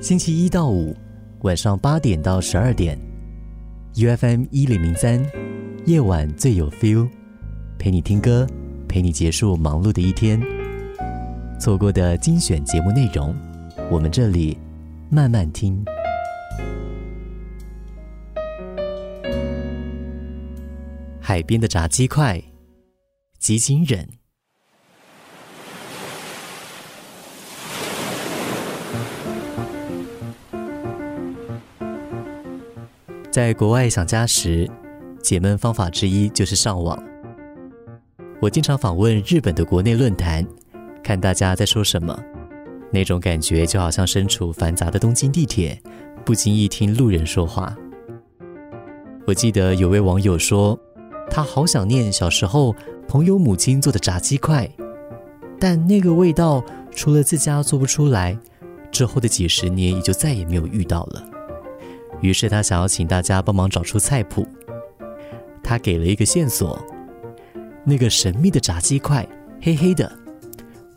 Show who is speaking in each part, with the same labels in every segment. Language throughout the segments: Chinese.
Speaker 1: 星期一到五晚上八点到十二点，UFM 一零零三，夜晚最有 feel，陪你听歌，陪你结束忙碌的一天。错过的精选节目内容，我们这里慢慢听。海边的炸鸡块，极惊人。在国外想家时，解闷方法之一就是上网。我经常访问日本的国内论坛，看大家在说什么，那种感觉就好像身处繁杂的东京地铁，不经意听路人说话。我记得有位网友说，他好想念小时候朋友母亲做的炸鸡块，但那个味道除了自家做不出来，之后的几十年也就再也没有遇到了。于是他想要请大家帮忙找出菜谱。他给了一个线索：那个神秘的炸鸡块，黑黑的，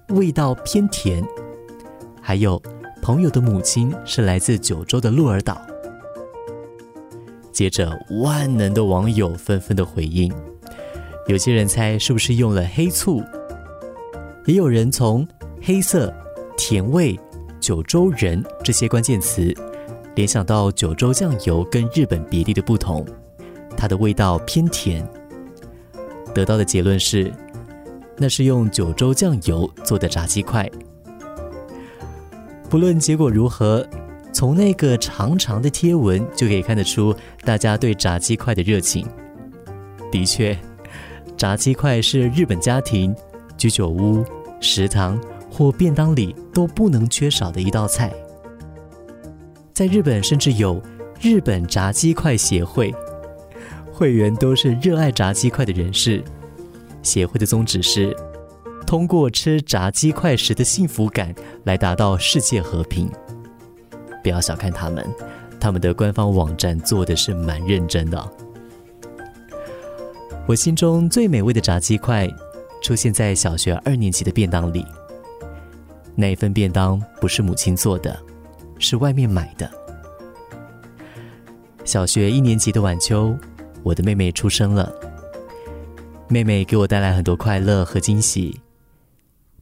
Speaker 1: 味道偏甜。还有朋友的母亲是来自九州的鹿儿岛。接着，万能的网友纷纷的回应，有些人猜是不是用了黑醋，也有人从黑色、甜味、九州人这些关键词。联想到九州酱油跟日本别地的不同，它的味道偏甜。得到的结论是，那是用九州酱油做的炸鸡块。不论结果如何，从那个长长的贴文就可以看得出大家对炸鸡块的热情。的确，炸鸡块是日本家庭、居酒屋、食堂或便当里都不能缺少的一道菜。在日本，甚至有日本炸鸡块协会，会员都是热爱炸鸡块的人士。协会的宗旨是通过吃炸鸡块时的幸福感来达到世界和平。不要小看他们，他们的官方网站做的是蛮认真的。我心中最美味的炸鸡块出现在小学二年级的便当里。那一份便当不是母亲做的。是外面买的。小学一年级的晚秋，我的妹妹出生了。妹妹给我带来很多快乐和惊喜，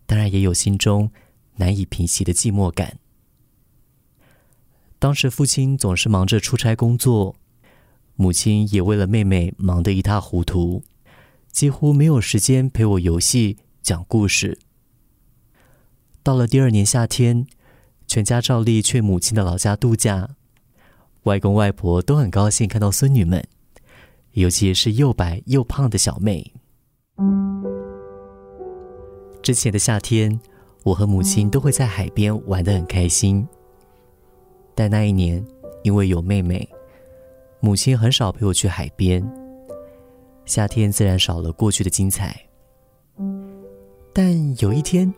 Speaker 1: 当然也有心中难以平息的寂寞感。当时父亲总是忙着出差工作，母亲也为了妹妹忙得一塌糊涂，几乎没有时间陪我游戏、讲故事。到了第二年夏天。全家照例去母亲的老家度假，外公外婆都很高兴看到孙女们，尤其是又白又胖的小妹。之前的夏天，我和母亲都会在海边玩得很开心，但那一年因为有妹妹，母亲很少陪我去海边，夏天自然少了过去的精彩。但有一天，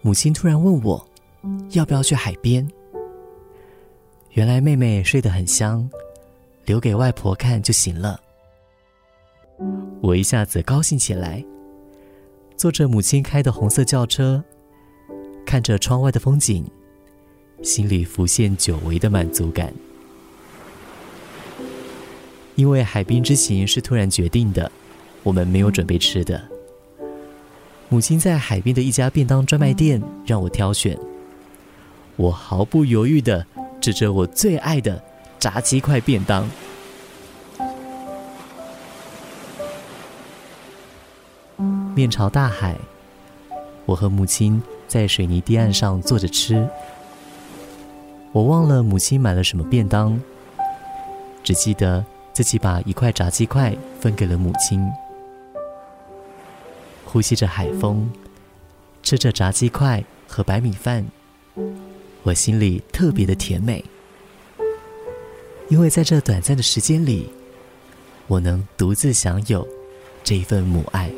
Speaker 1: 母亲突然问我。要不要去海边？原来妹妹睡得很香，留给外婆看就行了。我一下子高兴起来，坐着母亲开的红色轿车，看着窗外的风景，心里浮现久违的满足感。因为海滨之行是突然决定的，我们没有准备吃的。母亲在海边的一家便当专卖店让我挑选。我毫不犹豫的指着我最爱的炸鸡块便当，面朝大海，我和母亲在水泥堤岸上坐着吃。我忘了母亲买了什么便当，只记得自己把一块炸鸡块分给了母亲，呼吸着海风，吃着炸鸡块和白米饭。我心里特别的甜美，因为在这短暂的时间里，我能独自享有这一份母爱。